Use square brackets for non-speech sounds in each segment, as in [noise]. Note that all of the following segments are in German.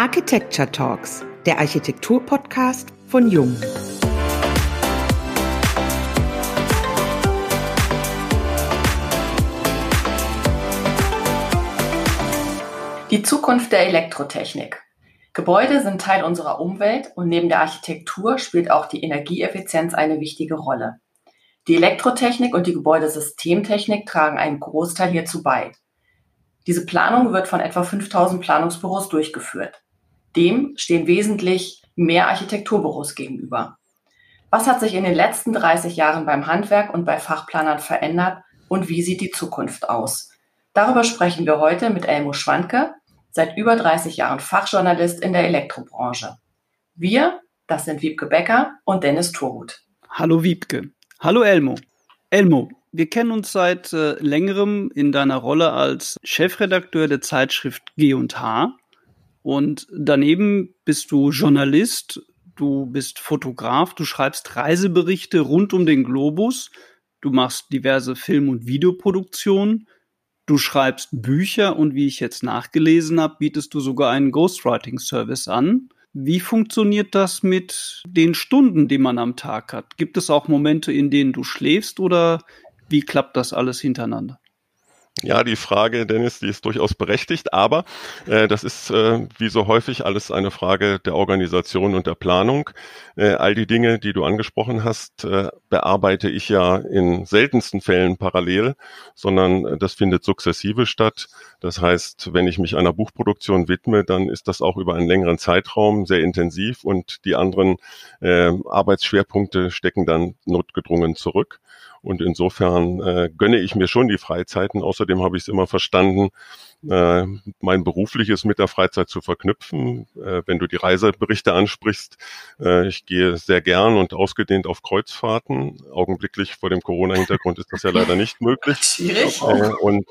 Architecture Talks, der Architektur-Podcast von Jung. Die Zukunft der Elektrotechnik. Gebäude sind Teil unserer Umwelt und neben der Architektur spielt auch die Energieeffizienz eine wichtige Rolle. Die Elektrotechnik und die Gebäudesystemtechnik tragen einen Großteil hierzu bei. Diese Planung wird von etwa 5000 Planungsbüros durchgeführt. Dem stehen wesentlich mehr Architekturbüros gegenüber. Was hat sich in den letzten 30 Jahren beim Handwerk und bei Fachplanern verändert und wie sieht die Zukunft aus? Darüber sprechen wir heute mit Elmo Schwanke, seit über 30 Jahren Fachjournalist in der Elektrobranche. Wir, das sind Wiebke Becker und Dennis Turgut. Hallo Wiebke. Hallo Elmo. Elmo, wir kennen uns seit äh, längerem in deiner Rolle als Chefredakteur der Zeitschrift G&H und daneben bist du Journalist, du bist Fotograf, du schreibst Reiseberichte rund um den Globus, du machst diverse Film- und Videoproduktionen, du schreibst Bücher und wie ich jetzt nachgelesen habe, bietest du sogar einen Ghostwriting-Service an. Wie funktioniert das mit den Stunden, die man am Tag hat? Gibt es auch Momente, in denen du schläfst oder wie klappt das alles hintereinander? Ja, die Frage, Dennis, die ist durchaus berechtigt, aber äh, das ist äh, wie so häufig alles eine Frage der Organisation und der Planung. Äh, all die Dinge, die du angesprochen hast, äh, bearbeite ich ja in seltensten Fällen parallel, sondern das findet sukzessive statt. Das heißt, wenn ich mich einer Buchproduktion widme, dann ist das auch über einen längeren Zeitraum sehr intensiv und die anderen äh, Arbeitsschwerpunkte stecken dann notgedrungen zurück. Und insofern äh, gönne ich mir schon die Freizeiten. Außerdem habe ich es immer verstanden, äh, mein berufliches mit der Freizeit zu verknüpfen. Äh, wenn du die Reiseberichte ansprichst, äh, ich gehe sehr gern und ausgedehnt auf Kreuzfahrten. Augenblicklich vor dem Corona-Hintergrund ist das ja [laughs] leider nicht möglich. Schwierig. Äh, und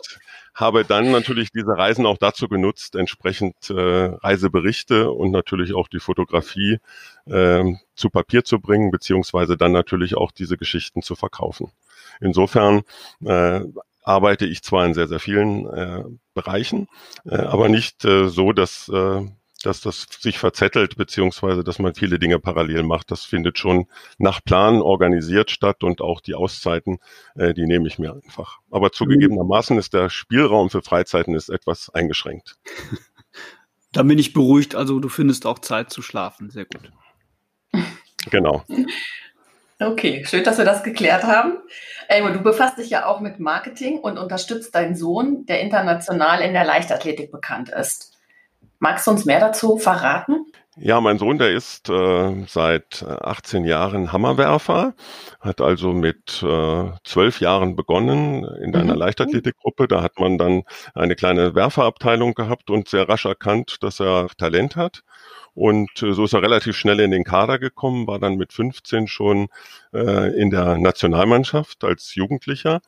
habe dann natürlich diese Reisen auch dazu genutzt, entsprechend äh, Reiseberichte und natürlich auch die Fotografie äh, zu Papier zu bringen, beziehungsweise dann natürlich auch diese Geschichten zu verkaufen. Insofern äh, arbeite ich zwar in sehr, sehr vielen äh, Bereichen, äh, aber nicht äh, so, dass äh, dass das sich verzettelt, beziehungsweise dass man viele Dinge parallel macht. Das findet schon nach Plan organisiert statt und auch die Auszeiten, äh, die nehme ich mir einfach. Aber zugegebenermaßen ist der Spielraum für Freizeiten ist etwas eingeschränkt. [laughs] Dann bin ich beruhigt, also du findest auch Zeit zu schlafen. Sehr gut. Genau. [laughs] Okay, schön, dass wir das geklärt haben. Elmo, du befasst dich ja auch mit Marketing und unterstützt deinen Sohn, der international in der Leichtathletik bekannt ist. Magst du uns mehr dazu verraten? Ja, mein Sohn, der ist äh, seit 18 äh, Jahren Hammerwerfer, hat also mit äh, 12 Jahren begonnen in einer mhm. Leichtathletikgruppe. Da hat man dann eine kleine Werferabteilung gehabt und sehr rasch erkannt, dass er Talent hat. Und äh, so ist er relativ schnell in den Kader gekommen, war dann mit 15 schon äh, in der Nationalmannschaft als Jugendlicher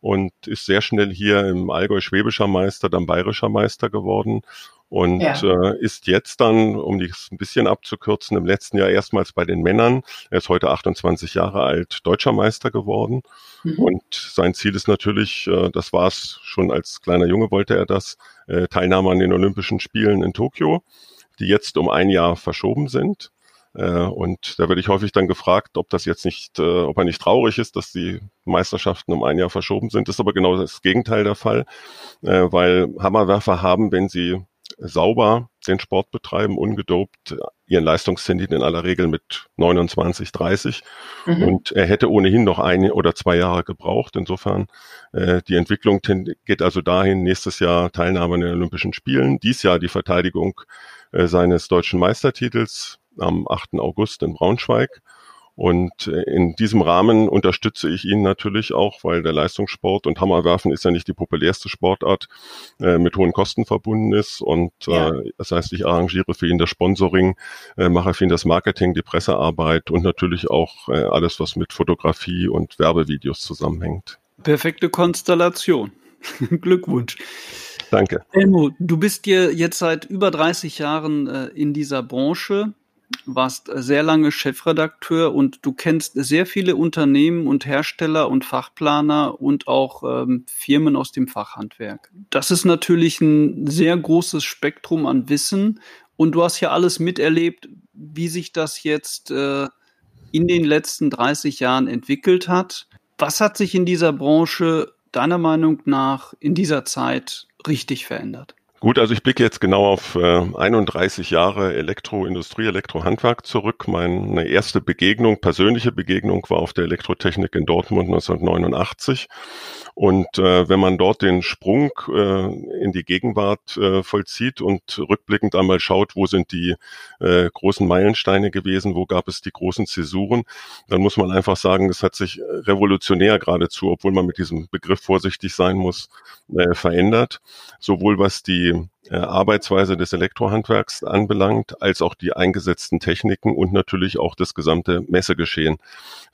und ist sehr schnell hier im Allgäu schwäbischer Meister, dann bayerischer Meister geworden und ja. äh, ist jetzt dann, um dies ein bisschen abzukürzen, im letzten Jahr erstmals bei den Männern, er ist heute 28 Jahre alt, deutscher Meister geworden. Mhm. Und sein Ziel ist natürlich, äh, das war es schon als kleiner Junge, wollte er das, äh, Teilnahme an den Olympischen Spielen in Tokio, die jetzt um ein Jahr verschoben sind. Äh, und da werde ich häufig dann gefragt, ob das jetzt nicht, äh, ob er nicht traurig ist, dass die Meisterschaften um ein Jahr verschoben sind. Das ist aber genau das Gegenteil der Fall, äh, weil Hammerwerfer haben, wenn sie sauber den Sport betreiben, ungedopt, ihren Leistungszentren in aller Regel mit 29, 30. Mhm. Und er hätte ohnehin noch ein oder zwei Jahre gebraucht. Insofern, äh, die Entwicklung geht also dahin, nächstes Jahr Teilnahme an den Olympischen Spielen, dies Jahr die Verteidigung äh, seines deutschen Meistertitels am 8. August in Braunschweig und äh, in diesem Rahmen unterstütze ich ihn natürlich auch, weil der Leistungssport und Hammerwerfen ist ja nicht die populärste Sportart, äh, mit hohen Kosten verbunden ist. Und ja. äh, das heißt, ich arrangiere für ihn das Sponsoring, äh, mache für ihn das Marketing, die Pressearbeit und natürlich auch äh, alles, was mit Fotografie und Werbevideos zusammenhängt. Perfekte Konstellation. [laughs] Glückwunsch. Danke. Elmo, du bist dir jetzt seit über 30 Jahren äh, in dieser Branche warst sehr lange Chefredakteur und du kennst sehr viele Unternehmen und Hersteller und Fachplaner und auch ähm, Firmen aus dem Fachhandwerk. Das ist natürlich ein sehr großes Spektrum an Wissen Und du hast ja alles miterlebt, wie sich das jetzt äh, in den letzten 30 Jahren entwickelt hat. Was hat sich in dieser Branche deiner Meinung nach in dieser Zeit richtig verändert? Gut, also ich blicke jetzt genau auf äh, 31 Jahre Elektroindustrie, Elektrohandwerk zurück. Meine erste Begegnung, persönliche Begegnung war auf der Elektrotechnik in Dortmund 1989. Und äh, wenn man dort den Sprung äh, in die Gegenwart äh, vollzieht und rückblickend einmal schaut, wo sind die äh, großen Meilensteine gewesen, wo gab es die großen Zäsuren, dann muss man einfach sagen, es hat sich revolutionär geradezu, obwohl man mit diesem Begriff vorsichtig sein muss, äh, verändert. Sowohl was die äh, Arbeitsweise des Elektrohandwerks anbelangt, als auch die eingesetzten Techniken und natürlich auch das gesamte Messegeschehen.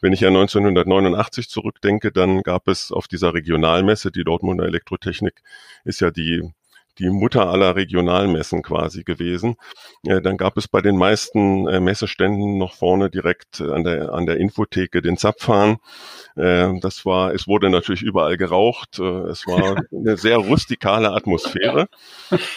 Wenn ich an 1989 zurückdenke, dann gab es auf dieser Regionalmesse, die Dortmunder Elektrotechnik ist ja die die Mutter aller Regionalmessen quasi gewesen. Äh, dann gab es bei den meisten äh, Messeständen noch vorne direkt an der, an der Infotheke den Zapfhahn. Äh, das war, es wurde natürlich überall geraucht. Äh, es war [laughs] eine sehr rustikale Atmosphäre.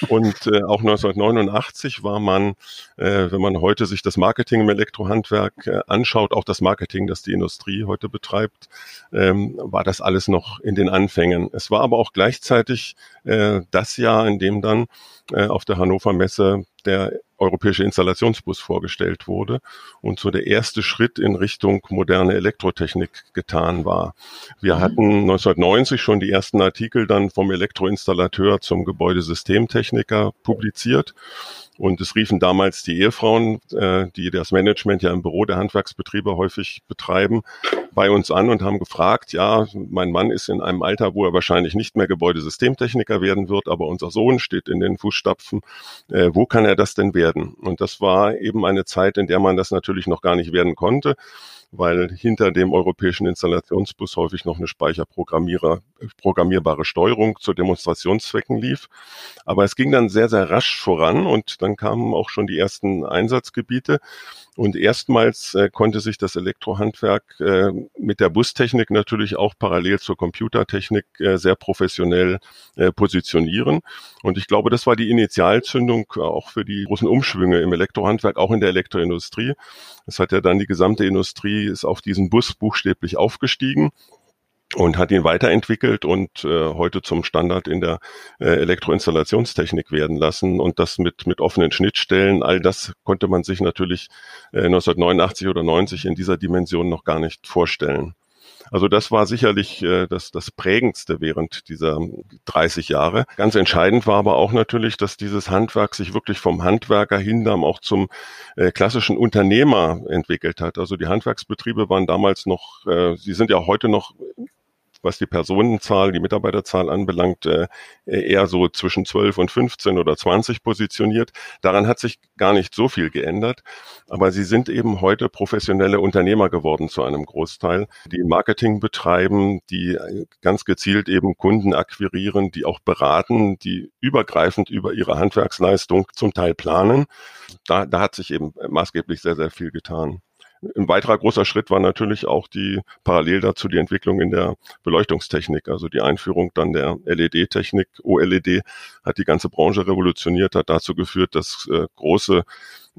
Und äh, auch 1989 war man, äh, wenn man heute sich das Marketing im Elektrohandwerk äh, anschaut, auch das Marketing, das die Industrie heute betreibt, ähm, war das alles noch in den Anfängen. Es war aber auch gleichzeitig äh, das Jahr, in dem dann äh, auf der Hannover Messe der europäische Installationsbus vorgestellt wurde und so der erste Schritt in Richtung moderne Elektrotechnik getan war. Wir mhm. hatten 1990 schon die ersten Artikel dann vom Elektroinstallateur zum Gebäudesystemtechniker publiziert und es riefen damals die Ehefrauen, äh, die das Management ja im Büro der Handwerksbetriebe häufig betreiben, bei uns an und haben gefragt, ja, mein Mann ist in einem Alter, wo er wahrscheinlich nicht mehr Gebäudesystemtechniker werden wird, aber unser Sohn steht in den Fußstapfen. Äh, wo kann er das denn werden? Und das war eben eine Zeit, in der man das natürlich noch gar nicht werden konnte weil hinter dem europäischen Installationsbus häufig noch eine speicherprogrammierbare Steuerung zu Demonstrationszwecken lief. Aber es ging dann sehr, sehr rasch voran und dann kamen auch schon die ersten Einsatzgebiete. Und erstmals äh, konnte sich das Elektrohandwerk äh, mit der Bustechnik natürlich auch parallel zur Computertechnik äh, sehr professionell äh, positionieren. Und ich glaube, das war die Initialzündung auch für die großen Umschwünge im Elektrohandwerk, auch in der Elektroindustrie. Es hat ja dann die gesamte Industrie ist auf diesen Bus buchstäblich aufgestiegen und hat ihn weiterentwickelt und äh, heute zum Standard in der äh, Elektroinstallationstechnik werden lassen und das mit mit offenen Schnittstellen. All das konnte man sich natürlich äh, 1989 oder 90 in dieser Dimension noch gar nicht vorstellen. Also das war sicherlich äh, das, das prägendste während dieser 30 Jahre. Ganz entscheidend war aber auch natürlich, dass dieses Handwerk sich wirklich vom Handwerker hin dann auch zum äh, klassischen Unternehmer entwickelt hat. Also die Handwerksbetriebe waren damals noch, äh, sie sind ja heute noch was die Personenzahl, die Mitarbeiterzahl anbelangt, äh, eher so zwischen 12 und 15 oder 20 positioniert. Daran hat sich gar nicht so viel geändert. Aber sie sind eben heute professionelle Unternehmer geworden zu einem Großteil, die Marketing betreiben, die ganz gezielt eben Kunden akquirieren, die auch beraten, die übergreifend über ihre Handwerksleistung zum Teil planen. Da, da hat sich eben maßgeblich sehr, sehr viel getan. Ein weiterer großer Schritt war natürlich auch die parallel dazu die Entwicklung in der Beleuchtungstechnik, also die Einführung dann der LED-Technik. OLED hat die ganze Branche revolutioniert, hat dazu geführt, dass äh, große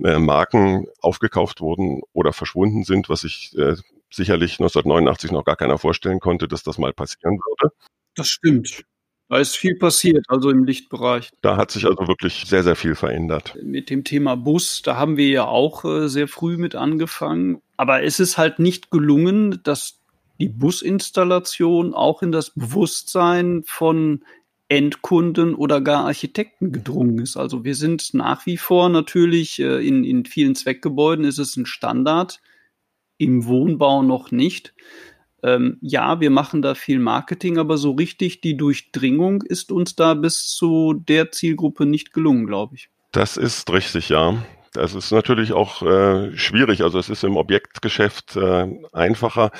äh, Marken aufgekauft wurden oder verschwunden sind, was sich äh, sicherlich 1989 noch gar keiner vorstellen konnte, dass das mal passieren würde. Das stimmt. Da ist viel passiert, also im Lichtbereich. Da hat sich also wirklich sehr, sehr viel verändert. Mit dem Thema Bus, da haben wir ja auch äh, sehr früh mit angefangen. Aber es ist halt nicht gelungen, dass die Businstallation auch in das Bewusstsein von Endkunden oder gar Architekten gedrungen ist. Also wir sind nach wie vor natürlich äh, in, in vielen Zweckgebäuden ist es ein Standard, im Wohnbau noch nicht ähm, ja, wir machen da viel Marketing, aber so richtig die Durchdringung ist uns da bis zu der Zielgruppe nicht gelungen, glaube ich. Das ist richtig, ja. Das ist natürlich auch äh, schwierig. Also es ist im Objektgeschäft äh, einfacher,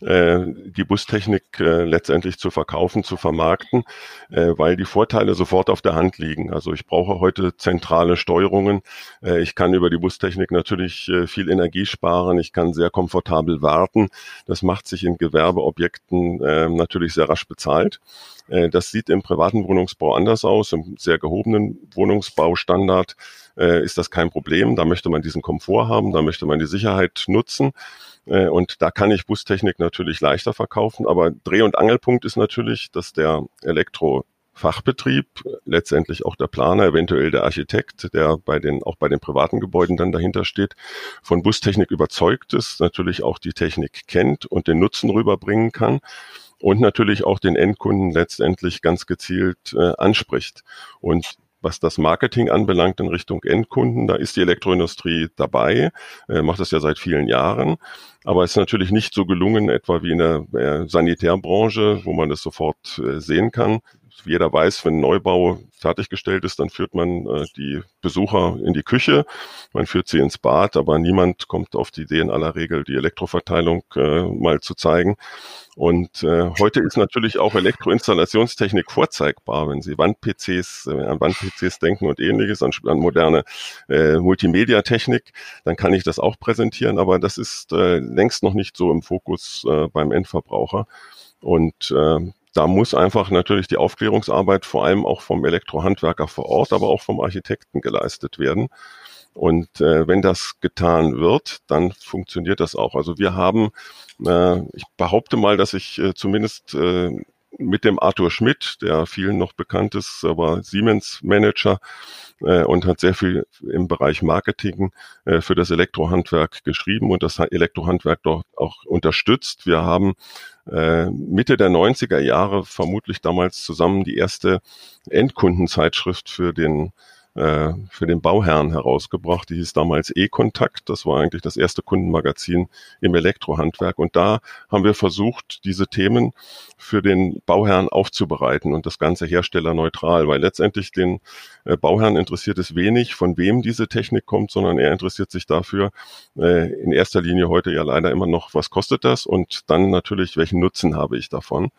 äh, die Bustechnik äh, letztendlich zu verkaufen, zu vermarkten, äh, weil die Vorteile sofort auf der Hand liegen. Also ich brauche heute zentrale Steuerungen. Äh, ich kann über die Bustechnik natürlich äh, viel Energie sparen. Ich kann sehr komfortabel warten. Das macht sich in Gewerbeobjekten äh, natürlich sehr rasch bezahlt. Äh, das sieht im privaten Wohnungsbau anders aus. Im sehr gehobenen Wohnungsbaustandard äh, ist das kein Problem. Da möchte man diesen Komfort haben, da möchte man die Sicherheit nutzen. Äh, und da kann ich Bustechnik natürlich leichter verkaufen. Aber Dreh- und Angelpunkt ist natürlich, dass der Elektro Fachbetrieb, letztendlich auch der Planer, eventuell der Architekt, der bei den, auch bei den privaten Gebäuden dann dahinter steht, von Bustechnik überzeugt ist, natürlich auch die Technik kennt und den Nutzen rüberbringen kann und natürlich auch den Endkunden letztendlich ganz gezielt äh, anspricht. Und was das Marketing anbelangt in Richtung Endkunden, da ist die Elektroindustrie dabei, äh, macht das ja seit vielen Jahren. Aber es ist natürlich nicht so gelungen, etwa wie in der äh, Sanitärbranche, wo man das sofort äh, sehen kann jeder weiß, wenn Neubau fertiggestellt ist, dann führt man äh, die Besucher in die Küche, man führt sie ins Bad, aber niemand kommt auf die Idee in aller Regel, die Elektroverteilung äh, mal zu zeigen. Und äh, heute ist natürlich auch Elektroinstallationstechnik vorzeigbar, wenn Sie Wand-PCs, äh, an Wand-PCs denken und ähnliches, an, an moderne äh, Multimedia-Technik, dann kann ich das auch präsentieren, aber das ist äh, längst noch nicht so im Fokus äh, beim Endverbraucher. Und äh, da muss einfach natürlich die Aufklärungsarbeit vor allem auch vom Elektrohandwerker vor Ort, aber auch vom Architekten geleistet werden. Und äh, wenn das getan wird, dann funktioniert das auch. Also wir haben, äh, ich behaupte mal, dass ich äh, zumindest äh, mit dem Arthur Schmidt, der vielen noch bekannt ist, aber Siemens-Manager äh, und hat sehr viel im Bereich Marketing äh, für das Elektrohandwerk geschrieben und das Elektrohandwerk dort auch unterstützt. Wir haben äh, Mitte der 90er Jahre vermutlich damals zusammen die erste Endkundenzeitschrift für den äh, für den Bauherrn herausgebracht. Die hieß damals E-Kontakt. Das war eigentlich das erste Kundenmagazin im Elektrohandwerk. Und da haben wir versucht, diese Themen für den Bauherrn aufzubereiten und das Ganze herstellerneutral, weil letztendlich den äh, Bauherrn interessiert es wenig, von wem diese Technik kommt, sondern er interessiert sich dafür äh, in erster Linie heute ja leider immer noch, was kostet das und dann natürlich, welchen Nutzen habe ich davon.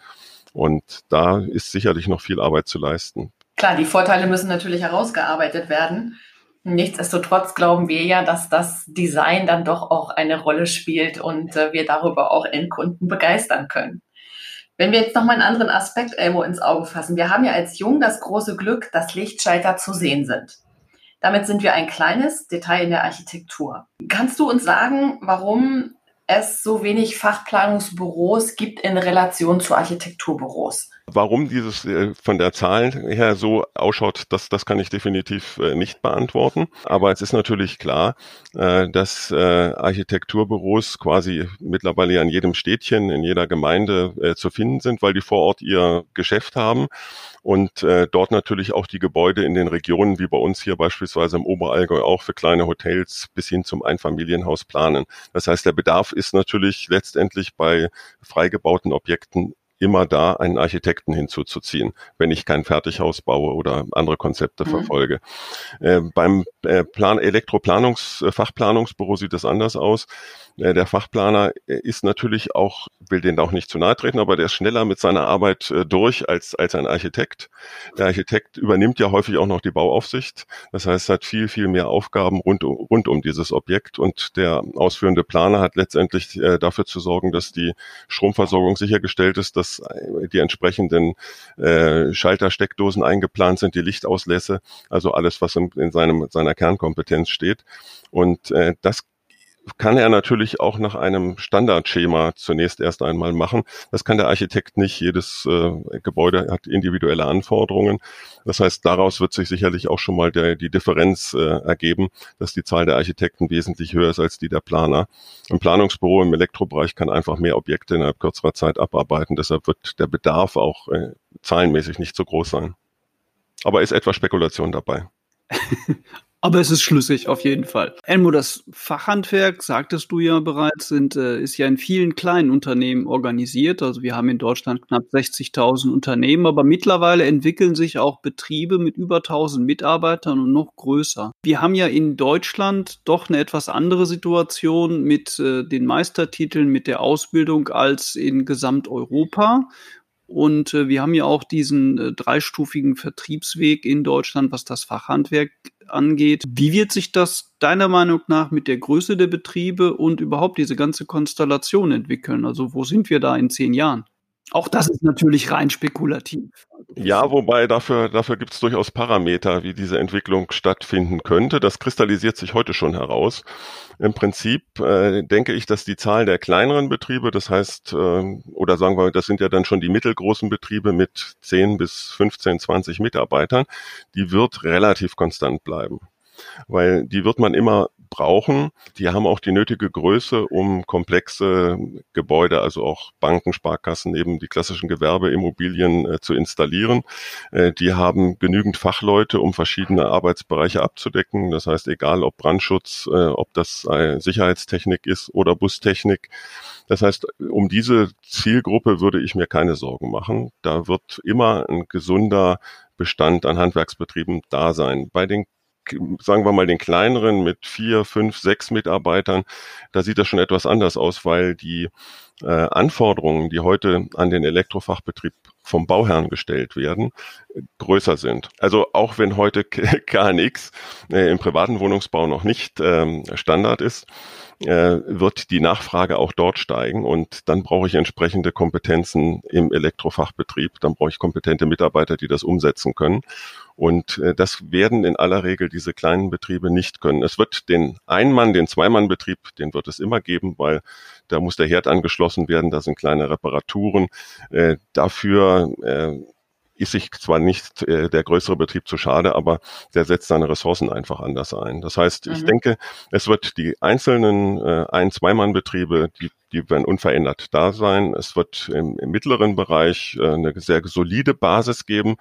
Und da ist sicherlich noch viel Arbeit zu leisten. Klar, die Vorteile müssen natürlich herausgearbeitet werden. Nichtsdestotrotz glauben wir ja, dass das Design dann doch auch eine Rolle spielt und äh, wir darüber auch Endkunden begeistern können. Wenn wir jetzt nochmal einen anderen Aspekt Elmo ins Auge fassen. Wir haben ja als Jung das große Glück, dass Lichtschalter zu sehen sind. Damit sind wir ein kleines Detail in der Architektur. Kannst du uns sagen, warum es so wenig Fachplanungsbüros gibt in Relation zu Architekturbüros? Warum dieses äh, von der Zahl her so ausschaut, das, das kann ich definitiv äh, nicht beantworten. Aber es ist natürlich klar, äh, dass Architekturbüros quasi mittlerweile an jedem Städtchen, in jeder Gemeinde zu finden sind, weil die vor Ort ihr Geschäft haben und dort natürlich auch die Gebäude in den Regionen, wie bei uns hier beispielsweise im Oberallgäu, auch für kleine Hotels bis hin zum Einfamilienhaus planen. Das heißt, der Bedarf ist natürlich letztendlich bei freigebauten Objekten immer da, einen Architekten hinzuzuziehen, wenn ich kein Fertighaus baue oder andere Konzepte mhm. verfolge. Äh, beim äh, Plan Elektroplanungs, äh, Fachplanungsbüro sieht es anders aus. Äh, der Fachplaner äh, ist natürlich auch, will den auch nicht zu nahe treten, aber der ist schneller mit seiner Arbeit äh, durch als, als ein Architekt. Der Architekt übernimmt ja häufig auch noch die Bauaufsicht. Das heißt, hat viel, viel mehr Aufgaben rund, rund um dieses Objekt und der ausführende Planer hat letztendlich dafür zu sorgen, dass die Stromversorgung sichergestellt ist, die entsprechenden äh, Schaltersteckdosen eingeplant sind, die Lichtauslässe, also alles, was in, in seiner Kernkompetenz steht. Und äh, das kann er natürlich auch nach einem Standardschema zunächst erst einmal machen. Das kann der Architekt nicht. Jedes äh, Gebäude hat individuelle Anforderungen. Das heißt, daraus wird sich sicherlich auch schon mal der, die Differenz äh, ergeben, dass die Zahl der Architekten wesentlich höher ist als die der Planer. Ein Planungsbüro im Elektrobereich kann einfach mehr Objekte innerhalb kürzerer Zeit abarbeiten. Deshalb wird der Bedarf auch äh, zahlenmäßig nicht so groß sein. Aber ist etwas Spekulation dabei. [laughs] Aber es ist schlüssig, auf jeden Fall. Elmo, das Fachhandwerk, sagtest du ja bereits, sind, äh, ist ja in vielen kleinen Unternehmen organisiert. Also wir haben in Deutschland knapp 60.000 Unternehmen, aber mittlerweile entwickeln sich auch Betriebe mit über 1000 Mitarbeitern und noch größer. Wir haben ja in Deutschland doch eine etwas andere Situation mit äh, den Meistertiteln, mit der Ausbildung als in Gesamteuropa. Und äh, wir haben ja auch diesen äh, dreistufigen Vertriebsweg in Deutschland, was das Fachhandwerk angeht. Wie wird sich das deiner Meinung nach mit der Größe der Betriebe und überhaupt diese ganze Konstellation entwickeln? Also wo sind wir da in zehn Jahren? Auch das ist natürlich rein spekulativ. Ja, wobei dafür, dafür gibt es durchaus Parameter, wie diese Entwicklung stattfinden könnte. Das kristallisiert sich heute schon heraus. Im Prinzip äh, denke ich, dass die Zahl der kleineren Betriebe, das heißt, äh, oder sagen wir, das sind ja dann schon die mittelgroßen Betriebe mit 10 bis 15, 20 Mitarbeitern, die wird relativ konstant bleiben weil die wird man immer brauchen. Die haben auch die nötige Größe, um komplexe Gebäude, also auch Banken, Sparkassen, eben die klassischen Gewerbeimmobilien äh, zu installieren. Äh, die haben genügend Fachleute, um verschiedene Arbeitsbereiche abzudecken. Das heißt, egal ob Brandschutz, äh, ob das Sicherheitstechnik ist oder Bustechnik. Das heißt, um diese Zielgruppe würde ich mir keine Sorgen machen. Da wird immer ein gesunder Bestand an Handwerksbetrieben da sein. Bei den sagen wir mal, den kleineren mit vier, fünf, sechs Mitarbeitern, da sieht das schon etwas anders aus, weil die äh, Anforderungen, die heute an den Elektrofachbetrieb vom Bauherrn gestellt werden, größer sind. Also auch wenn heute KNX [laughs] äh, im privaten Wohnungsbau noch nicht ähm, Standard ist, äh, wird die Nachfrage auch dort steigen und dann brauche ich entsprechende Kompetenzen im Elektrofachbetrieb, dann brauche ich kompetente Mitarbeiter, die das umsetzen können. Und äh, das werden in aller Regel diese kleinen Betriebe nicht können. Es wird den Ein-Mann, den Zwei-Mann-Betrieb, den wird es immer geben, weil da muss der Herd angeschlossen werden, da sind kleine Reparaturen. Äh, dafür äh, ist sich zwar nicht äh, der größere Betrieb zu schade, aber der setzt seine Ressourcen einfach anders ein. Das heißt, mhm. ich denke, es wird die einzelnen äh, Ein-, Zweimann-Betriebe, die die werden unverändert da sein. Es wird im, im mittleren Bereich äh, eine sehr solide Basis geben,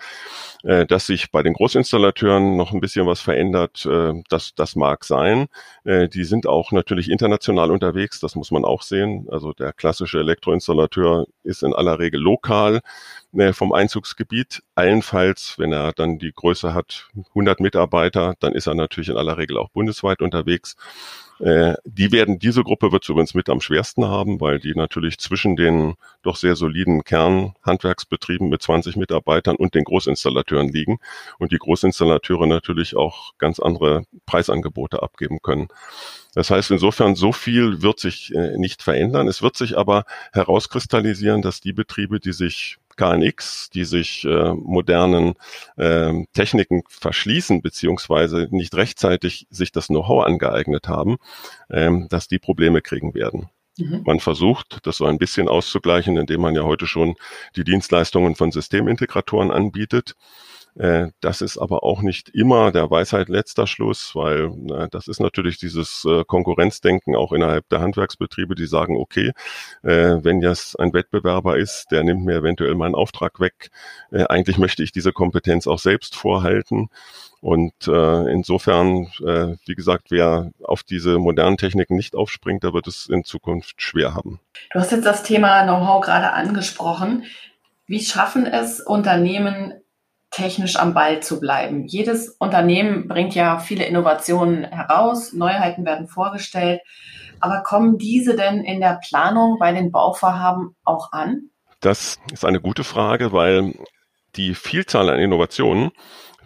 äh, dass sich bei den Großinstallateuren noch ein bisschen was verändert. Äh, das, das mag sein. Äh, die sind auch natürlich international unterwegs, das muss man auch sehen. Also der klassische Elektroinstallateur ist in aller Regel lokal äh, vom Einzugsgebiet. Allenfalls, wenn er dann die Größe hat, 100 Mitarbeiter, dann ist er natürlich in aller Regel auch bundesweit unterwegs. Äh, die werden, diese Gruppe wird übrigens mit am schwersten haben, weil die natürlich zwischen den doch sehr soliden Kernhandwerksbetrieben mit 20 Mitarbeitern und den Großinstallateuren liegen und die Großinstallateure natürlich auch ganz andere Preisangebote abgeben können. Das heißt, insofern so viel wird sich äh, nicht verändern. Es wird sich aber herauskristallisieren, dass die Betriebe, die sich KNX, die sich äh, modernen äh, Techniken verschließen, beziehungsweise nicht rechtzeitig sich das Know-how angeeignet haben, ähm, dass die Probleme kriegen werden. Mhm. Man versucht, das so ein bisschen auszugleichen, indem man ja heute schon die Dienstleistungen von Systemintegratoren anbietet. Äh, das ist aber auch nicht immer der Weisheit letzter Schluss, weil na, das ist natürlich dieses äh, Konkurrenzdenken auch innerhalb der Handwerksbetriebe, die sagen, okay, äh, wenn jetzt ein Wettbewerber ist, der nimmt mir eventuell meinen Auftrag weg, äh, eigentlich möchte ich diese Kompetenz auch selbst vorhalten. Und äh, insofern, äh, wie gesagt, wer auf diese modernen Techniken nicht aufspringt, der wird es in Zukunft schwer haben. Du hast jetzt das Thema Know-how gerade angesprochen. Wie schaffen es Unternehmen, technisch am Ball zu bleiben. Jedes Unternehmen bringt ja viele Innovationen heraus, Neuheiten werden vorgestellt, aber kommen diese denn in der Planung bei den Bauvorhaben auch an? Das ist eine gute Frage, weil die Vielzahl an Innovationen,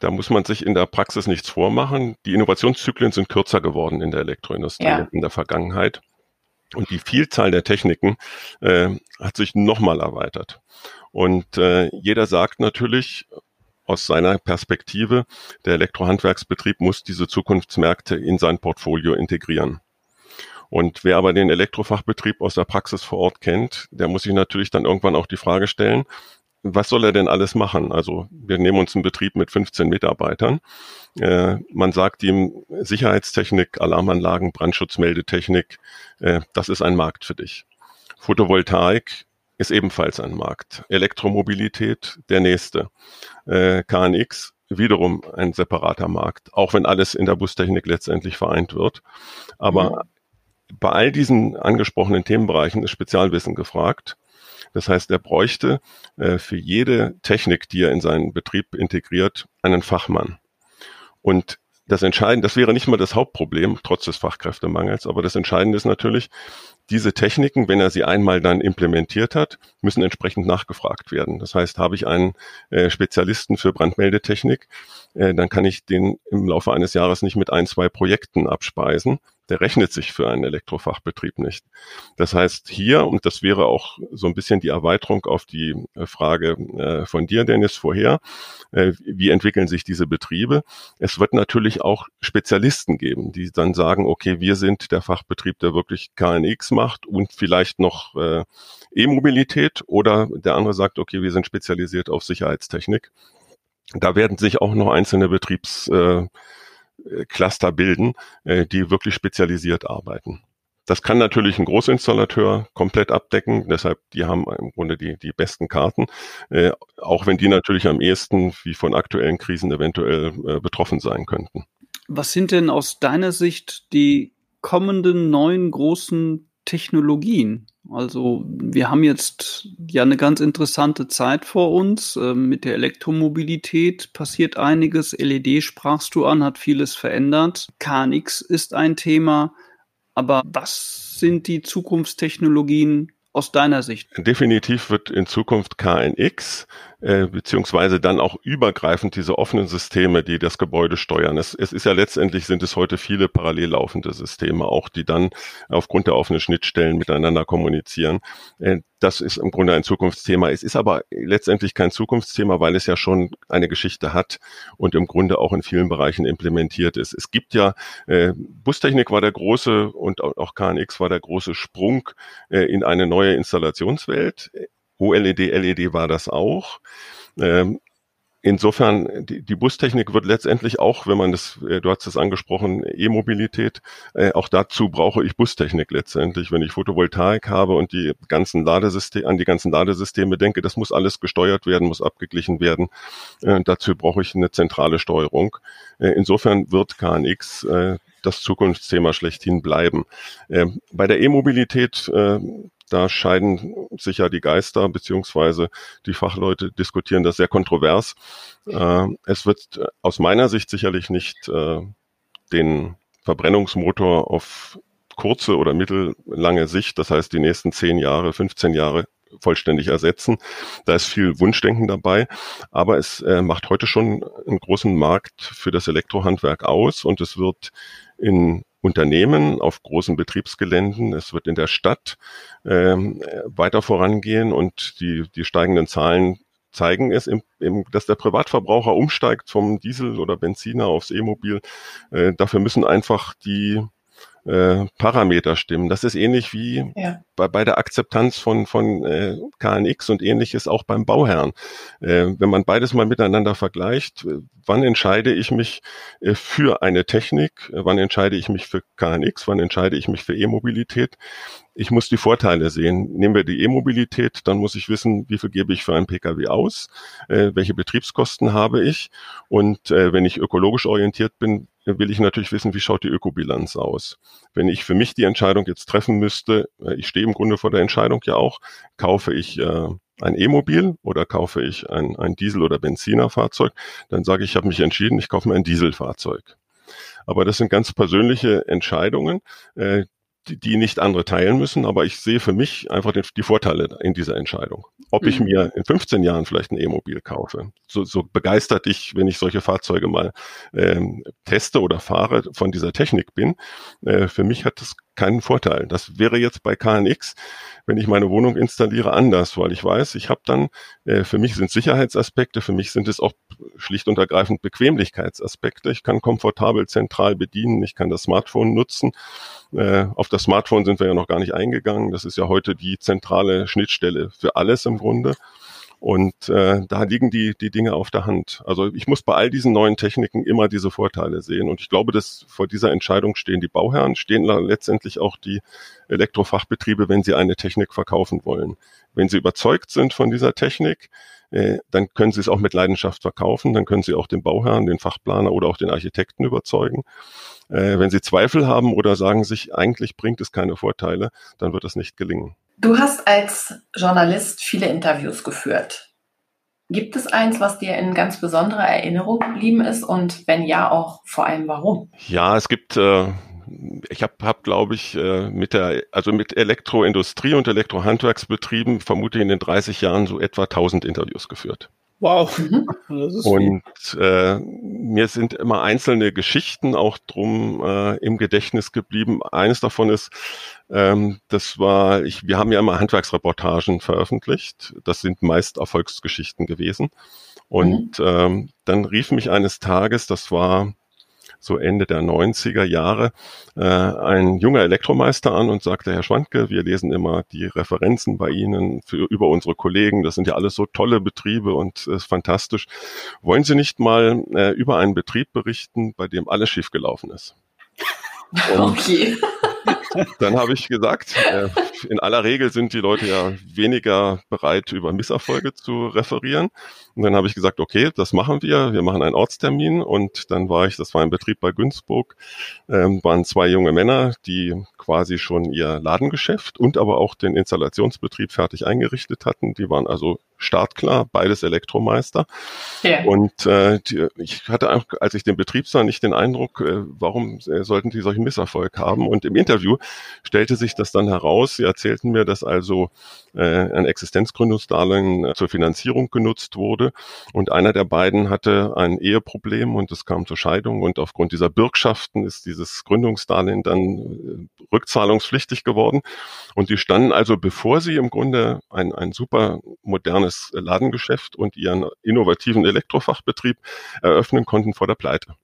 da muss man sich in der Praxis nichts vormachen. Die Innovationszyklen sind kürzer geworden in der Elektroindustrie ja. in der Vergangenheit. Und die Vielzahl der Techniken äh, hat sich nochmal erweitert. Und äh, jeder sagt natürlich, aus seiner Perspektive, der Elektrohandwerksbetrieb muss diese Zukunftsmärkte in sein Portfolio integrieren. Und wer aber den Elektrofachbetrieb aus der Praxis vor Ort kennt, der muss sich natürlich dann irgendwann auch die Frage stellen, was soll er denn alles machen? Also wir nehmen uns einen Betrieb mit 15 Mitarbeitern. Äh, man sagt ihm Sicherheitstechnik, Alarmanlagen, Brandschutzmeldetechnik, äh, das ist ein Markt für dich. Photovoltaik ist ebenfalls ein Markt. Elektromobilität der nächste. Äh, KNX wiederum ein separater Markt, auch wenn alles in der Bustechnik letztendlich vereint wird. Aber mhm. bei all diesen angesprochenen Themenbereichen ist Spezialwissen gefragt. Das heißt, er bräuchte äh, für jede Technik, die er in seinen Betrieb integriert, einen Fachmann. Und das Entscheidende, das wäre nicht mal das Hauptproblem, trotz des Fachkräftemangels, aber das Entscheidende ist natürlich, diese Techniken, wenn er sie einmal dann implementiert hat, müssen entsprechend nachgefragt werden. Das heißt, habe ich einen äh, Spezialisten für Brandmeldetechnik, äh, dann kann ich den im Laufe eines Jahres nicht mit ein, zwei Projekten abspeisen, der rechnet sich für einen Elektrofachbetrieb nicht. Das heißt hier, und das wäre auch so ein bisschen die Erweiterung auf die äh, Frage äh, von dir, Dennis, vorher, äh, wie entwickeln sich diese Betriebe? Es wird natürlich auch Spezialisten geben, die dann sagen, okay, wir sind der Fachbetrieb, der wirklich KNX macht und vielleicht noch E-Mobilität oder der andere sagt, okay, wir sind spezialisiert auf Sicherheitstechnik. Da werden sich auch noch einzelne Betriebs Cluster bilden, äh, die wirklich spezialisiert arbeiten. Das kann natürlich ein Großinstallateur komplett abdecken. Deshalb, die haben im Grunde die, die besten Karten, äh, auch wenn die natürlich am ehesten wie von aktuellen Krisen eventuell äh, betroffen sein könnten. Was sind denn aus deiner Sicht die kommenden neuen großen Technologien? Also wir haben jetzt ja eine ganz interessante Zeit vor uns. Ähm, mit der Elektromobilität passiert einiges. LED sprachst du an, hat vieles verändert. KNX ist ein Thema. Aber was sind die Zukunftstechnologien aus deiner Sicht? Definitiv wird in Zukunft KNX äh, beziehungsweise dann auch übergreifend diese offenen Systeme, die das Gebäude steuern. Es, es ist ja letztendlich sind es heute viele parallel laufende Systeme, auch die dann aufgrund der offenen Schnittstellen miteinander kommunizieren. Äh, das ist im Grunde ein Zukunftsthema. Es ist aber letztendlich kein Zukunftsthema, weil es ja schon eine Geschichte hat und im Grunde auch in vielen Bereichen implementiert ist. Es gibt ja, äh, Bustechnik war der große und auch KNX war der große Sprung äh, in eine neue Installationswelt. OLED, LED war das auch. Ähm, insofern, die, die Bustechnik wird letztendlich auch, wenn man das, äh, du hast es angesprochen, E-Mobilität, äh, auch dazu brauche ich Bustechnik letztendlich. Wenn ich Photovoltaik habe und die ganzen Ladesysteme, an die ganzen Ladesysteme denke, das muss alles gesteuert werden, muss abgeglichen werden. Äh, dazu brauche ich eine zentrale Steuerung. Äh, insofern wird KNX äh, das Zukunftsthema schlechthin bleiben. Äh, bei der E-Mobilität äh, da scheiden sich ja die Geister, beziehungsweise die Fachleute diskutieren das sehr kontrovers. Äh, es wird aus meiner Sicht sicherlich nicht äh, den Verbrennungsmotor auf kurze oder mittellange Sicht, das heißt die nächsten 10 Jahre, 15 Jahre vollständig ersetzen. Da ist viel Wunschdenken dabei, aber es äh, macht heute schon einen großen Markt für das Elektrohandwerk aus und es wird in Unternehmen auf großen Betriebsgeländen. Es wird in der Stadt ähm, weiter vorangehen und die, die steigenden Zahlen zeigen es, im, im, dass der Privatverbraucher umsteigt vom Diesel oder Benziner aufs E-Mobil. Äh, dafür müssen einfach die äh, Parameter stimmen. Das ist ähnlich wie ja. bei, bei der Akzeptanz von, von äh, KNX und ähnliches auch beim Bauherrn. Äh, wenn man beides mal miteinander vergleicht, äh, wann entscheide ich mich äh, für eine Technik, äh, wann entscheide ich mich für KNX, wann entscheide ich mich für E-Mobilität, ich muss die Vorteile sehen. Nehmen wir die E-Mobilität, dann muss ich wissen, wie viel gebe ich für einen Pkw aus, äh, welche Betriebskosten habe ich und äh, wenn ich ökologisch orientiert bin, will ich natürlich wissen, wie schaut die Ökobilanz aus. Wenn ich für mich die Entscheidung jetzt treffen müsste, äh, ich stehe im Grunde vor der Entscheidung ja auch, kaufe ich äh, ein E-Mobil oder kaufe ich ein, ein Diesel- oder Benzinerfahrzeug, dann sage ich, ich habe mich entschieden, ich kaufe mir ein Dieselfahrzeug. Aber das sind ganz persönliche Entscheidungen, äh, die, die nicht andere teilen müssen, aber ich sehe für mich einfach die, die Vorteile in dieser Entscheidung. Ob mhm. ich mir in 15 Jahren vielleicht ein E-Mobil kaufe, so, so begeistert ich, wenn ich solche Fahrzeuge mal ähm, teste oder fahre, von dieser Technik bin, äh, für mich hat das keinen Vorteil. Das wäre jetzt bei KNX, wenn ich meine Wohnung installiere, anders, weil ich weiß, ich habe dann, äh, für mich sind Sicherheitsaspekte, für mich sind es auch schlicht und ergreifend Bequemlichkeitsaspekte. Ich kann komfortabel zentral bedienen, ich kann das Smartphone nutzen. Äh, auf das Smartphone sind wir ja noch gar nicht eingegangen. Das ist ja heute die zentrale Schnittstelle für alles im Grunde. Und äh, da liegen die, die Dinge auf der Hand. Also ich muss bei all diesen neuen Techniken immer diese Vorteile sehen. Und ich glaube, dass vor dieser Entscheidung stehen die Bauherren, stehen letztendlich auch die Elektrofachbetriebe, wenn sie eine Technik verkaufen wollen. Wenn sie überzeugt sind von dieser Technik, äh, dann können sie es auch mit Leidenschaft verkaufen, dann können sie auch den Bauherrn, den Fachplaner oder auch den Architekten überzeugen. Äh, wenn sie Zweifel haben oder sagen sich, eigentlich bringt es keine Vorteile, dann wird es nicht gelingen. Du hast als Journalist viele Interviews geführt. Gibt es eins, was dir in ganz besonderer Erinnerung geblieben ist und wenn ja, auch vor allem warum? Ja, es gibt, äh, ich habe, hab, glaube ich, äh, mit der, also mit Elektroindustrie und Elektrohandwerksbetrieben vermute ich in den 30 Jahren so etwa 1000 Interviews geführt. Wow. Mhm. [laughs] und äh, mir sind immer einzelne Geschichten auch drum äh, im Gedächtnis geblieben. Eines davon ist, ähm, das war, ich, wir haben ja immer Handwerksreportagen veröffentlicht. Das sind meist Erfolgsgeschichten gewesen. Und mhm. ähm, dann rief mich eines Tages, das war so Ende der 90er Jahre, äh, ein junger Elektromeister an und sagte, Herr Schwandke, wir lesen immer die Referenzen bei Ihnen für, über unsere Kollegen. Das sind ja alles so tolle Betriebe und es ist fantastisch. Wollen Sie nicht mal äh, über einen Betrieb berichten, bei dem alles schiefgelaufen ist? [laughs] Und okay. Dann habe ich gesagt, äh, in aller Regel sind die Leute ja weniger bereit, über Misserfolge zu referieren. Und dann habe ich gesagt, okay, das machen wir. Wir machen einen Ortstermin. Und dann war ich, das war ein Betrieb bei Günzburg, ähm, waren zwei junge Männer, die quasi schon ihr Ladengeschäft und aber auch den Installationsbetrieb fertig eingerichtet hatten. Die waren also startklar, beides Elektromeister. Ja. Und äh, die, ich hatte, einfach, als ich den Betrieb sah, nicht den Eindruck, äh, warum äh, sollten die solchen Misserfolg haben. Und im Interview stellte sich das dann heraus. Sie erzählten mir, dass also äh, ein Existenzgründungsdarlehen äh, zur Finanzierung genutzt wurde. Und einer der beiden hatte ein Eheproblem und es kam zur Scheidung. Und aufgrund dieser Bürgschaften ist dieses Gründungsdarlehen dann äh, rückzahlungspflichtig geworden. Und die standen also, bevor sie im Grunde ein, ein super modernes Ladengeschäft und ihren innovativen Elektrofachbetrieb eröffnen konnten vor der Pleite.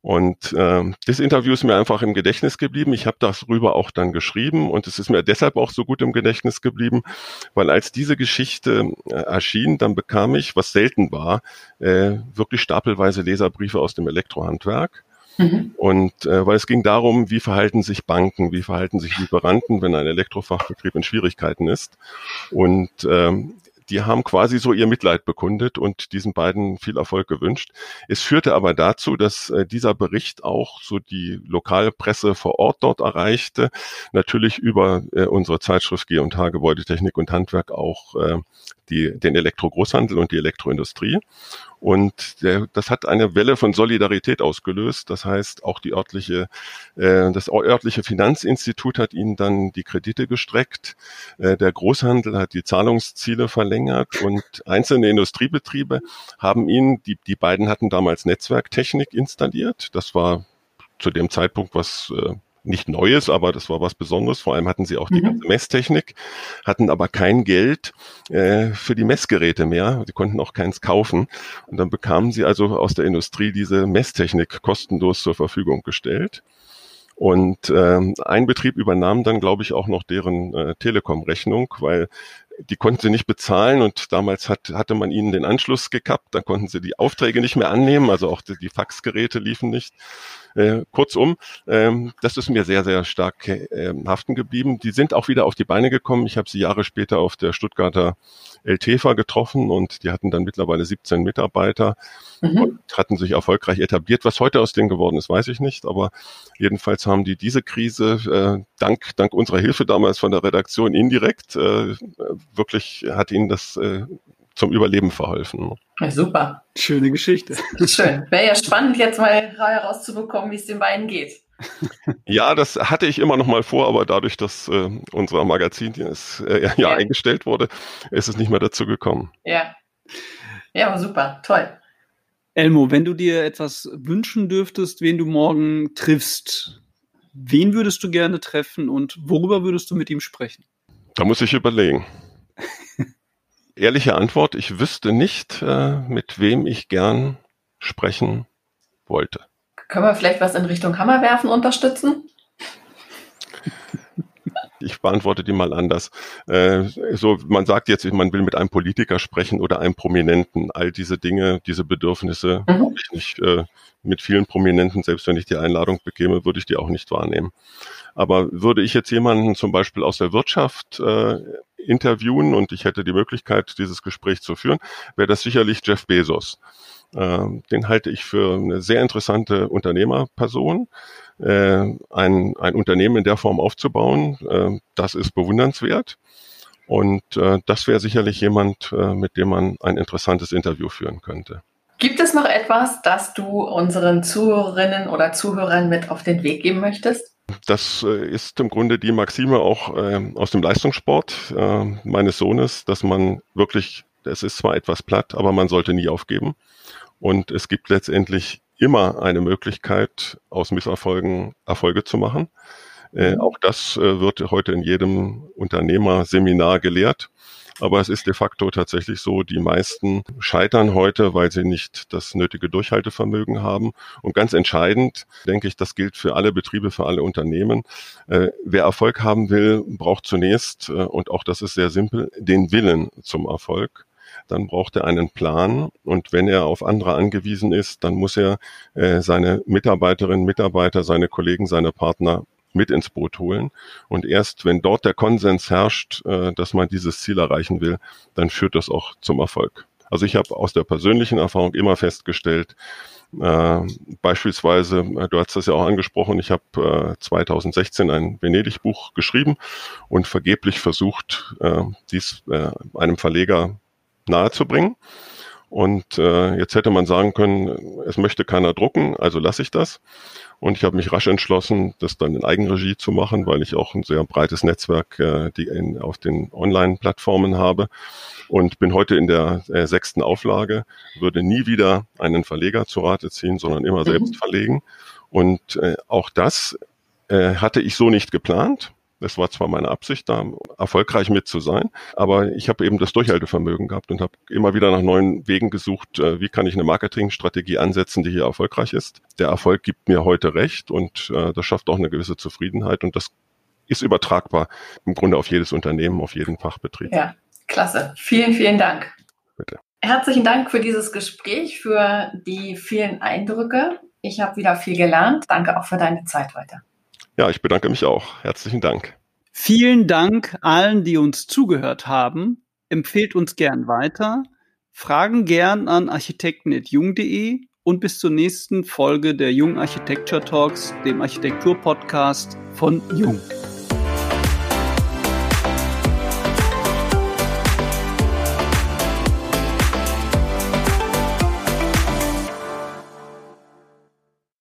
Und äh, das Interview ist mir einfach im Gedächtnis geblieben. Ich habe darüber auch dann geschrieben und es ist mir deshalb auch so gut im Gedächtnis geblieben, weil als diese Geschichte äh, erschien, dann bekam ich, was selten war, äh, wirklich stapelweise Leserbriefe aus dem Elektrohandwerk. Mhm. Und äh, weil es ging darum, wie verhalten sich Banken, wie verhalten sich Lieferanten, wenn ein Elektrofachbetrieb in Schwierigkeiten ist. Und ähm, die haben quasi so ihr Mitleid bekundet und diesen beiden viel Erfolg gewünscht. Es führte aber dazu, dass äh, dieser Bericht auch so die Lokalpresse vor Ort dort erreichte, natürlich über äh, unsere Zeitschrift G&H Gebäudetechnik und Handwerk auch äh, die, den Elektrogroßhandel und die Elektroindustrie. Und der, das hat eine Welle von Solidarität ausgelöst. Das heißt, auch die örtliche, äh, das örtliche Finanzinstitut hat ihnen dann die Kredite gestreckt. Äh, der Großhandel hat die Zahlungsziele verlängert und einzelne Industriebetriebe haben ihnen, die, die beiden hatten damals Netzwerktechnik installiert. Das war zu dem Zeitpunkt was äh, nicht Neues, aber das war was Besonderes. Vor allem hatten sie auch die mhm. ganze Messtechnik, hatten aber kein Geld äh, für die Messgeräte mehr. Sie konnten auch keins kaufen. Und dann bekamen sie also aus der Industrie diese Messtechnik kostenlos zur Verfügung gestellt. Und ähm, ein Betrieb übernahm dann, glaube ich, auch noch deren äh, Telekom-Rechnung, weil die konnten sie nicht bezahlen und damals hat, hatte man ihnen den Anschluss gekappt, dann konnten sie die Aufträge nicht mehr annehmen, also auch die, die Faxgeräte liefen nicht. Äh, kurzum, ähm, das ist mir sehr, sehr stark äh, haften geblieben. Die sind auch wieder auf die Beine gekommen. Ich habe sie Jahre später auf der Stuttgarter LTFA getroffen und die hatten dann mittlerweile 17 Mitarbeiter mhm. und hatten sich erfolgreich etabliert. Was heute aus denen geworden ist, weiß ich nicht, aber jedenfalls haben die diese Krise äh, dank, dank unserer Hilfe damals von der Redaktion indirekt äh, wirklich hat ihnen das äh, zum Überleben verholfen. Ja, super. Schöne Geschichte. Schön. Wäre ja spannend, jetzt mal herauszubekommen, wie es den beiden geht. Ja, das hatte ich immer noch mal vor, aber dadurch, dass äh, unser Magazin jetzt, äh, ja, ja, eingestellt wurde, ist es nicht mehr dazu gekommen. Ja. Ja, super. Toll. Elmo, wenn du dir etwas wünschen dürftest, wen du morgen triffst, wen würdest du gerne treffen und worüber würdest du mit ihm sprechen? Da muss ich überlegen. Ehrliche Antwort, ich wüsste nicht, äh, mit wem ich gern sprechen wollte. Können wir vielleicht was in Richtung Hammerwerfen unterstützen? [laughs] Ich beantworte die mal anders. Äh, so, man sagt jetzt, man will mit einem Politiker sprechen oder einem Prominenten. All diese Dinge, diese Bedürfnisse mhm. habe ich nicht. Äh, mit vielen Prominenten, selbst wenn ich die Einladung bekäme, würde ich die auch nicht wahrnehmen. Aber würde ich jetzt jemanden zum Beispiel aus der Wirtschaft äh, interviewen und ich hätte die Möglichkeit, dieses Gespräch zu führen, wäre das sicherlich Jeff Bezos. Äh, den halte ich für eine sehr interessante Unternehmerperson. Äh, ein, ein Unternehmen in der Form aufzubauen, äh, das ist bewundernswert. Und äh, das wäre sicherlich jemand, äh, mit dem man ein interessantes Interview führen könnte. Gibt es noch etwas, das du unseren Zuhörerinnen oder Zuhörern mit auf den Weg geben möchtest? Das ist im Grunde die Maxime auch äh, aus dem Leistungssport meines Sohnes, dass man wirklich Es ist zwar etwas platt, aber man sollte nie aufgeben. Und es gibt letztendlich immer eine Möglichkeit, aus Misserfolgen Erfolge zu machen. Äh, mhm. auch das äh, wird heute in jedem Unternehmerseminar gelehrt. Aber es ist de facto tatsächlich so, die meisten scheitern heute, weil sie nicht das nötige Durchhaltevermögen haben. Und ganz entscheidend, denke ich, das gilt für alle Betriebe, für alle Unternehmen. Äh, wer Erfolg haben will, braucht zunächst, äh, und auch das ist sehr simpel, den Willen zum Erfolg dann braucht er einen Plan. Und wenn er auf andere angewiesen ist, dann muss er äh, seine Mitarbeiterinnen, Mitarbeiter, seine Kollegen, seine Partner mit ins Boot holen. Und erst wenn dort der Konsens herrscht, äh, dass man dieses Ziel erreichen will, dann führt das auch zum Erfolg. Also ich habe aus der persönlichen Erfahrung immer festgestellt, äh, beispielsweise, äh, du hast das ja auch angesprochen, ich habe äh, 2016 ein Venedig-Buch geschrieben und vergeblich versucht, äh, dies äh, einem Verleger nahezubringen. Und äh, jetzt hätte man sagen können, es möchte keiner drucken, also lasse ich das. Und ich habe mich rasch entschlossen, das dann in Eigenregie zu machen, weil ich auch ein sehr breites Netzwerk äh, die in, auf den Online-Plattformen habe. Und bin heute in der äh, sechsten Auflage, würde nie wieder einen Verleger zu Rate ziehen, sondern immer mhm. selbst verlegen. Und äh, auch das äh, hatte ich so nicht geplant. Das war zwar meine Absicht, da erfolgreich mit zu sein, aber ich habe eben das Durchhaltevermögen gehabt und habe immer wieder nach neuen Wegen gesucht, äh, wie kann ich eine Marketingstrategie ansetzen, die hier erfolgreich ist. Der Erfolg gibt mir heute recht und äh, das schafft auch eine gewisse Zufriedenheit und das ist übertragbar im Grunde auf jedes Unternehmen, auf jeden Fachbetrieb. Ja, klasse. Vielen, vielen Dank. Bitte. Herzlichen Dank für dieses Gespräch, für die vielen Eindrücke. Ich habe wieder viel gelernt. Danke auch für deine Zeit heute. Ja, ich bedanke mich auch. Herzlichen Dank. Vielen Dank allen, die uns zugehört haben. Empfehlt uns gern weiter. Fragen gern an architekten.jung.de und bis zur nächsten Folge der Jung Architecture Talks, dem Architektur-Podcast von Jung.